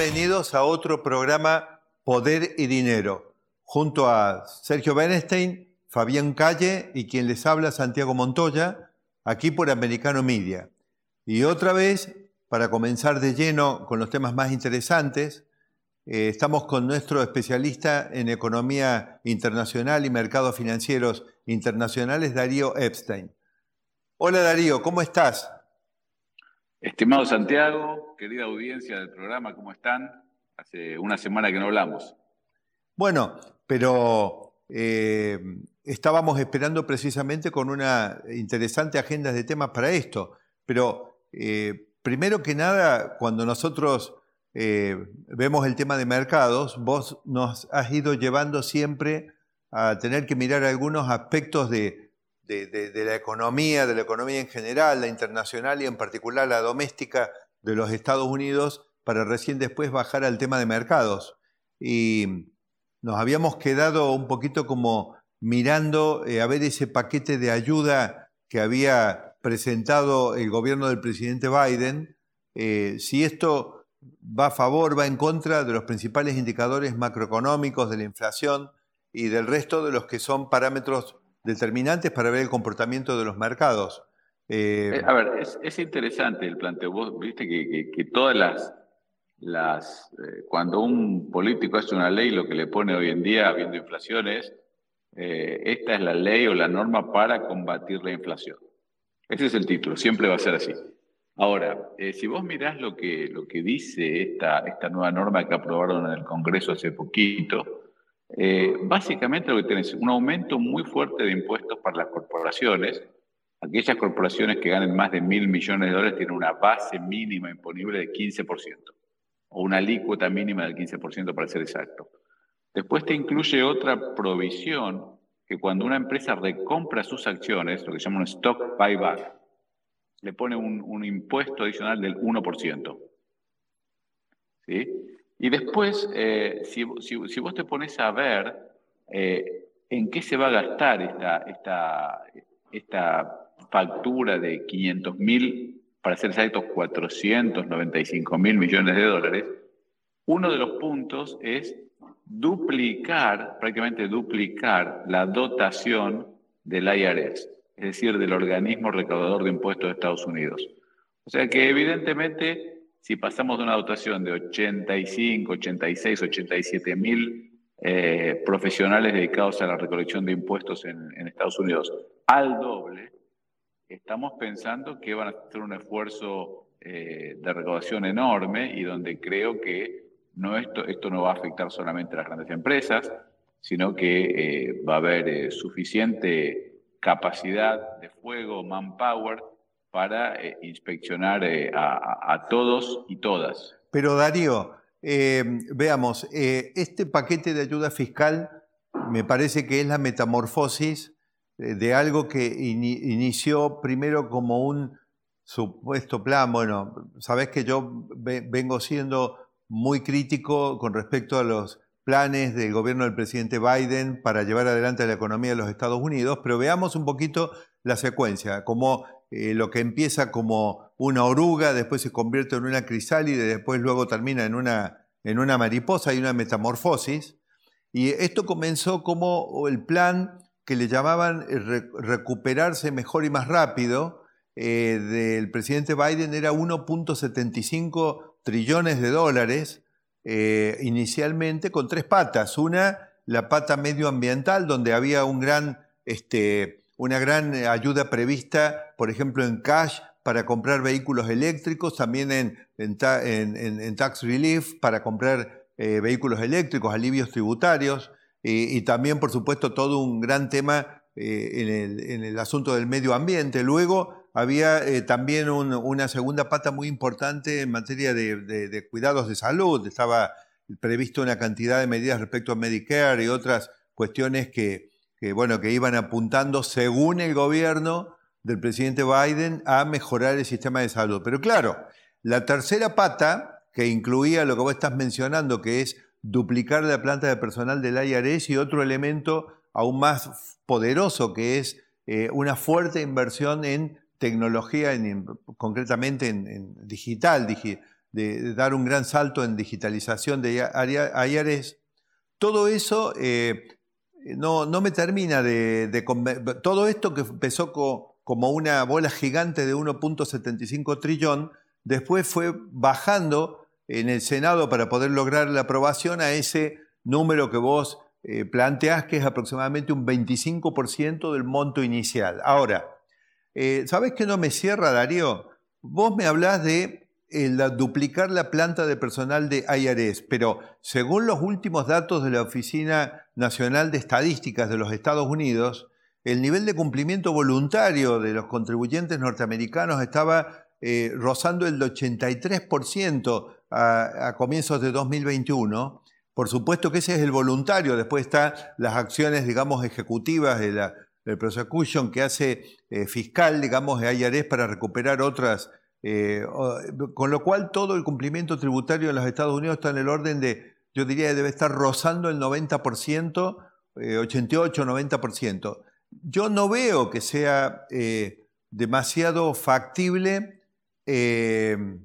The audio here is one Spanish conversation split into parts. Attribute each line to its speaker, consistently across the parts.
Speaker 1: Bienvenidos a otro programa Poder y Dinero, junto a Sergio Bernstein, Fabián Calle y quien les habla Santiago Montoya, aquí por Americano Media. Y otra vez, para comenzar de lleno con los temas más interesantes, eh, estamos con nuestro especialista en economía internacional y mercados financieros internacionales, Darío Epstein. Hola Darío, ¿cómo estás?
Speaker 2: Estimado Santiago, querida audiencia del programa, ¿cómo están? Hace una semana que no hablamos.
Speaker 1: Bueno, pero eh, estábamos esperando precisamente con una interesante agenda de temas para esto. Pero eh, primero que nada, cuando nosotros eh, vemos el tema de mercados, vos nos has ido llevando siempre a tener que mirar algunos aspectos de, de, la economía, de la economía en general, la internacional y en particular la doméstica de los Estados Unidos, para recién después bajar al tema de mercados. Y nos habíamos quedado un poquito como mirando eh, a ver ese paquete de ayuda que había presentado el gobierno del presidente Biden, eh, si esto va a favor, va en contra de los principales indicadores macroeconómicos, de la inflación y del resto de los que son parámetros determinantes para ver el comportamiento de los mercados.
Speaker 2: Eh, eh, a ver, es, interesante el planteo. Vos viste que, todas las, las eh, cuando un político hace una ley, lo que le pone hoy en día, habiendo inflación, es esta es la ley o la norma para combatir la inflación. Ese es el título, siempre va a ser así. Ahora, si vos mirás lo que, lo que dice esta, esta nueva norma que aprobaron en el Congreso hace poquito, eh, básicamente lo que tenés es un aumento muy fuerte de impuestos para las corporaciones. Aquellas corporaciones que ganen más de mil millones de dólares tienen una base mínima imponible de 15%, o una alícuota mínima del 15% para ser exacto. Después te incluye otra provisión que cuando una empresa recompra sus acciones, lo que se llama un stock buyback, le pone un, un impuesto adicional del 1%. ¿Sí? Y después, eh, si, vos te pones a ver eh, en qué se va a gastar esta, esta, esta factura de 500 mil, para ser exactos, 495 mil millones de dólares, uno de los puntos es duplicar, prácticamente duplicar la dotación del IRS, es decir, del organismo recaudador de impuestos de Estados Unidos. O sea que evidentemente si pasamos de una dotación de 85, 86, 87 mil eh, profesionales dedicados a la recolección de impuestos en, Estados Unidos al doble, estamos pensando que van a hacer un esfuerzo eh, de recaudación enorme y donde creo que no esto, esto no va a afectar solamente a las grandes empresas, sino que eh, va a haber suficiente capacidad de fuego, manpower, para eh, inspeccionar eh, a, todos y todas.
Speaker 1: Pero Darío, eh, veamos, este paquete de ayuda fiscal me parece que es la metamorfosis de algo que inició primero como un supuesto plan. Bueno, sabes que yo vengo siendo muy crítico con respecto a los planes del gobierno del presidente Biden para llevar adelante la economía de los Estados Unidos, pero veamos un poquito la secuencia, como eh, lo que empieza como una oruga, después se convierte en una crisálida y después luego termina en una, en una mariposa y una metamorfosis. Y esto comenzó como el plan que le llamaban eh, recuperarse mejor y más rápido eh, del presidente Biden era 1.75 trillones de dólares inicialmente con tres patas. Una, la pata medioambiental, donde había un gran este, una gran eh, ayuda prevista, por ejemplo, en cash para comprar vehículos eléctricos, también en, en, tax relief para comprar eh, vehículos eléctricos, alivios tributarios, y, también, por supuesto, todo un gran tema eh, en, el, asunto del medio ambiente. Luego había también una segunda pata muy importante en materia de, de, cuidados de salud. Estaba previsto una cantidad de medidas respecto a Medicare y otras cuestiones que, bueno, que iban apuntando, según el gobierno del presidente Biden, a mejorar el sistema de salud. Pero claro, la tercera pata, que incluía lo que vos estás mencionando, que es duplicar la planta de personal del IRS y otro elemento aún más poderoso, que es eh, una fuerte inversión en tecnología, concretamente en, digital, de, dar un gran salto en digitalización de IRS. Todo eso eh, no, no, me termina de, de, Todo esto que empezó como una bola gigante de 1.75 trillón, después fue bajando en el Senado para poder lograr la aprobación a ese número que vos eh, planteás, que es aproximadamente un 25% del monto inicial. Ahora, eh, ¿sabes qué no me cierra, Darío? Vos me hablás de eh, duplicar la planta de personal de IRS, pero según los últimos datos de la Oficina Nacional de Estadísticas de los Estados Unidos, el nivel de cumplimiento voluntario de los contribuyentes norteamericanos estaba rozando el 83% a, comienzos de 2021. Por supuesto que ese es el voluntario, después están las acciones, digamos, ejecutivas de la, prosecution que hace eh, fiscal, digamos, de IRS para recuperar otras, eh, con lo cual todo el cumplimiento tributario en los Estados Unidos está en el orden de, yo diría, debe estar rozando el 90%, 88, 90%. Yo no veo que sea eh, demasiado factible que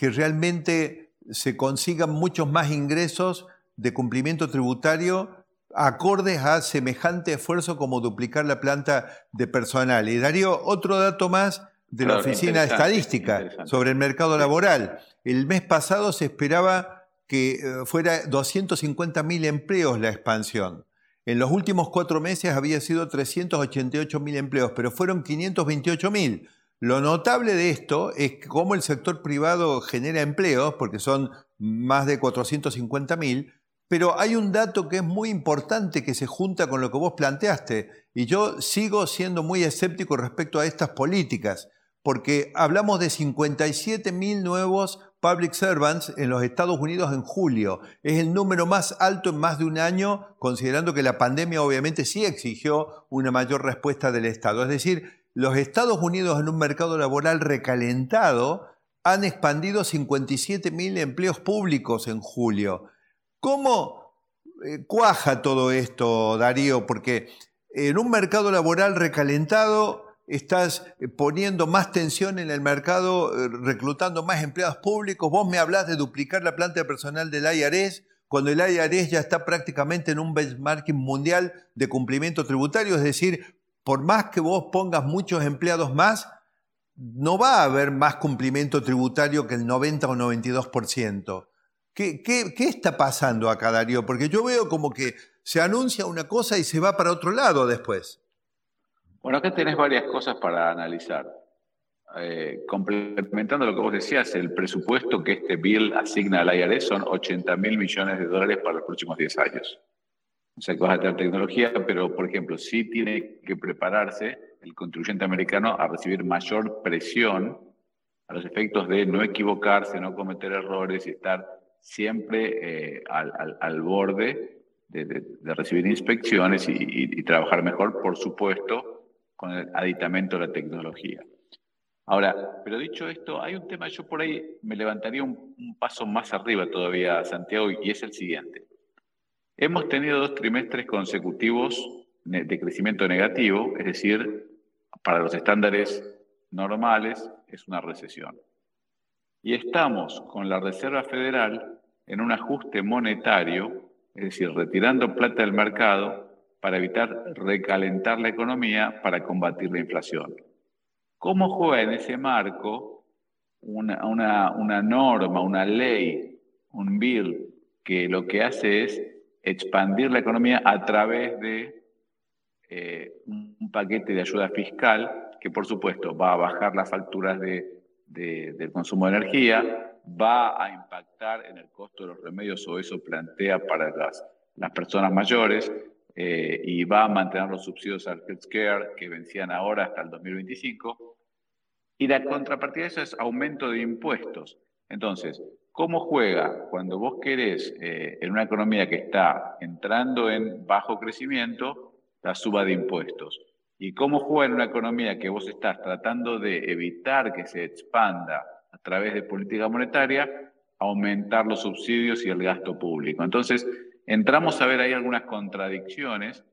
Speaker 1: realmente se consigan muchos más ingresos de cumplimiento tributario acordes a semejante esfuerzo como duplicar la planta de personal. Y Darío, otro dato más de la Oficina de Estadística sobre el mercado laboral. El mes pasado se esperaba que eh, fuera 250 mil empleos la expansión. En los últimos cuatro meses había sido 388 mil empleos, pero fueron 528 mil. Lo notable de esto es cómo el sector privado genera empleos, porque son más de 450 mil, pero hay un dato que es muy importante que se junta con lo que vos planteaste, y yo sigo siendo muy escéptico respecto a estas políticas, porque hablamos de 57 mil nuevos public servants en los Estados Unidos en julio. Es el número más alto en más de un año, considerando que la pandemia obviamente sí exigió una mayor respuesta del Estado. Es decir, los Estados Unidos en un mercado laboral recalentado han expandido 57 mil empleos públicos en julio. ¿Cómo eh, cuaja todo esto, Darío? Porque en un mercado laboral recalentado estás eh, poniendo más tensión en el mercado, eh, reclutando más empleados públicos. Vos me hablás de duplicar la planta de personal del IRS, cuando el IRS ya está prácticamente en un benchmarking mundial de cumplimiento tributario, es decir, por más que vos pongas muchos empleados más, no va a haber más cumplimiento tributario que el 90 o 92%. ¿Qué, qué, qué está pasando acá, Darío? Porque yo veo como que se anuncia una cosa y se va para otro lado después.
Speaker 2: Bueno, acá tenés varias cosas para analizar. Eh, complementando lo que vos decías, el presupuesto que este bill asigna al IRS son 80 mil millones de dólares para los próximos 10 años. O sea, que vas a tener tecnología, pero, por ejemplo, sí tiene que prepararse el contribuyente americano a recibir mayor presión a los efectos de no equivocarse, no cometer errores y estar siempre eh, al, borde de, recibir inspecciones y, trabajar mejor, por supuesto, con el aditamento de la tecnología. Ahora, pero dicho esto, hay un tema, yo por ahí me levantaría un, paso más arriba todavía, Santiago, y es el siguiente. Hemos tenido dos trimestres consecutivos de crecimiento negativo, es decir, para los estándares normales es una recesión. Y estamos con la Reserva Federal en un ajuste monetario, es decir, retirando plata del mercado para evitar recalentar la economía para combatir la inflación. ¿Cómo juega en ese marco una, norma, una ley, un bill que lo que hace es expandir la economía a través de eh, un paquete de ayuda fiscal que, por supuesto, va a bajar las facturas de, del consumo de energía, va a impactar en el costo de los remedios, o eso plantea para las, las personas mayores, eh, y va a mantener los subsidios al healthcare que vencían ahora hasta el 2025. Y la contrapartida de eso es aumento de impuestos. Entonces, ¿Cómo juega cuando vos querés, eh, en una economía que está entrando en bajo crecimiento, la suba de impuestos? ¿Y cómo juega en una economía que vos estás tratando de evitar que se expanda a través de política monetaria, aumentar los subsidios y el gasto público? Entonces, entramos a ver ahí algunas contradicciones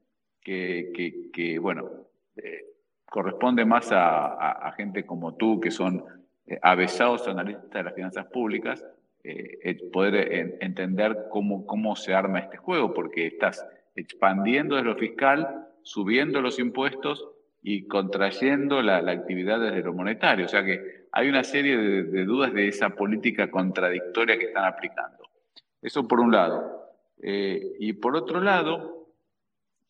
Speaker 2: que, bueno, eh, corresponde más a, gente como tú, que son eh, avesados analistas de las finanzas públicas, eh, poder entender cómo, cómo se arma este juego, porque estás expandiendo desde lo fiscal, subiendo los impuestos y contrayendo la, actividad desde lo monetario. O sea que hay una serie de, dudas de esa política contradictoria que están aplicando. Eso por un lado. Y por otro lado,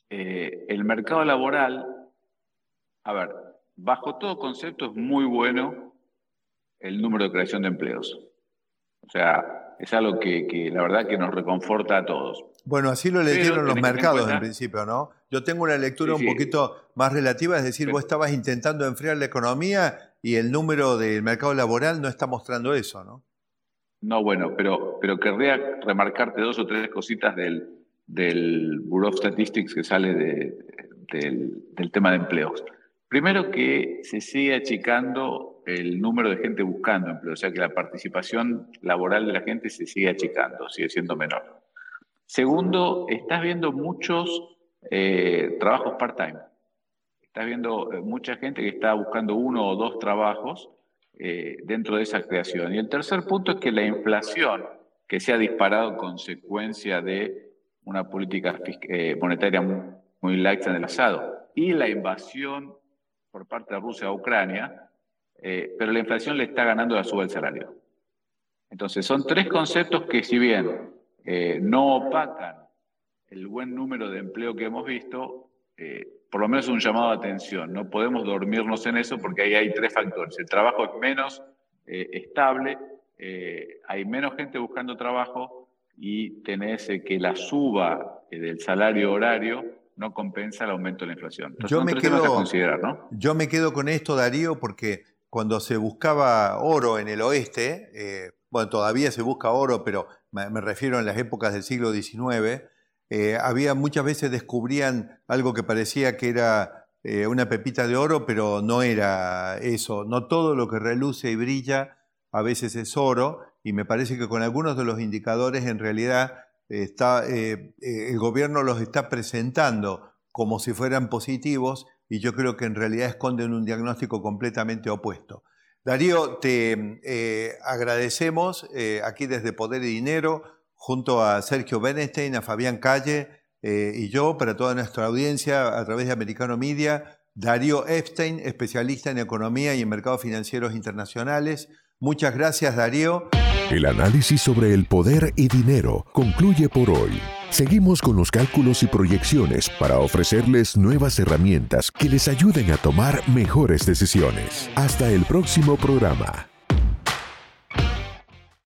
Speaker 2: eh, el mercado laboral, a ver, bajo todo concepto es muy bueno el número de creación de empleos. O sea, es algo que, la verdad que nos reconforta a todos.
Speaker 1: Bueno, así lo leyeron los mercados en, principio, ¿no? Yo tengo una lectura un poquito más relativa, es decir, vos estabas intentando enfriar la economía y el número del mercado laboral no está mostrando eso, ¿no?
Speaker 2: No, bueno, pero, pero querría remarcarte dos o tres cositas del, del Bureau of Statistics que sale del, tema de empleos. Primero que se sigue achicando el número de gente buscando empleo, o sea que la participación laboral de la gente se sigue achicando, sigue siendo menor. Segundo, estás viendo muchos eh, trabajos part-time. Estás viendo eh, mucha gente que está buscando uno o dos trabajos eh, dentro de esa creación. Y el tercer punto es que la inflación, que se ha disparado en consecuencia de una política eh, monetaria muy, laxa en el asado y la invasión por parte de Rusia a Ucrania, eh, pero la inflación le está ganando la suba del salario. Entonces, son tres conceptos que si bien no opacan el buen número de empleo que hemos visto, por lo menos un llamado de atención. No podemos dormirnos en eso porque ahí hay tres factores. El trabajo es menos estable, hay menos gente buscando trabajo y tenés que la suba eh, del salario horario no compensa el aumento de la inflación.
Speaker 1: yo, me quedo, considerar, ¿no? yo me quedo con esto, Darío, porque cuando se buscaba oro en el oeste, eh, bueno, todavía se busca oro, pero me, refiero en las épocas del siglo XIX, eh, había muchas veces descubrían algo que parecía que era una pepita de oro, pero no era eso. No todo lo que reluce y brilla a veces es oro, y me parece que con algunos de los indicadores en realidad está, eh, eh, el gobierno los está presentando como si fueran positivos y yo creo que en realidad esconden un diagnóstico completamente opuesto. Darío, te eh, agradecemos aquí desde Poder y Dinero, junto a Sergio Benestein, a Fabián Calle y yo, para toda nuestra audiencia a través de Americano Media, Darío Epstein, especialista en economía y en mercados financieros internacionales. Muchas gracias, Darío.
Speaker 3: El análisis sobre el poder y dinero concluye por hoy. Seguimos con los cálculos y proyecciones para ofrecerles nuevas herramientas que les ayuden a tomar mejores decisiones. Hasta el próximo programa.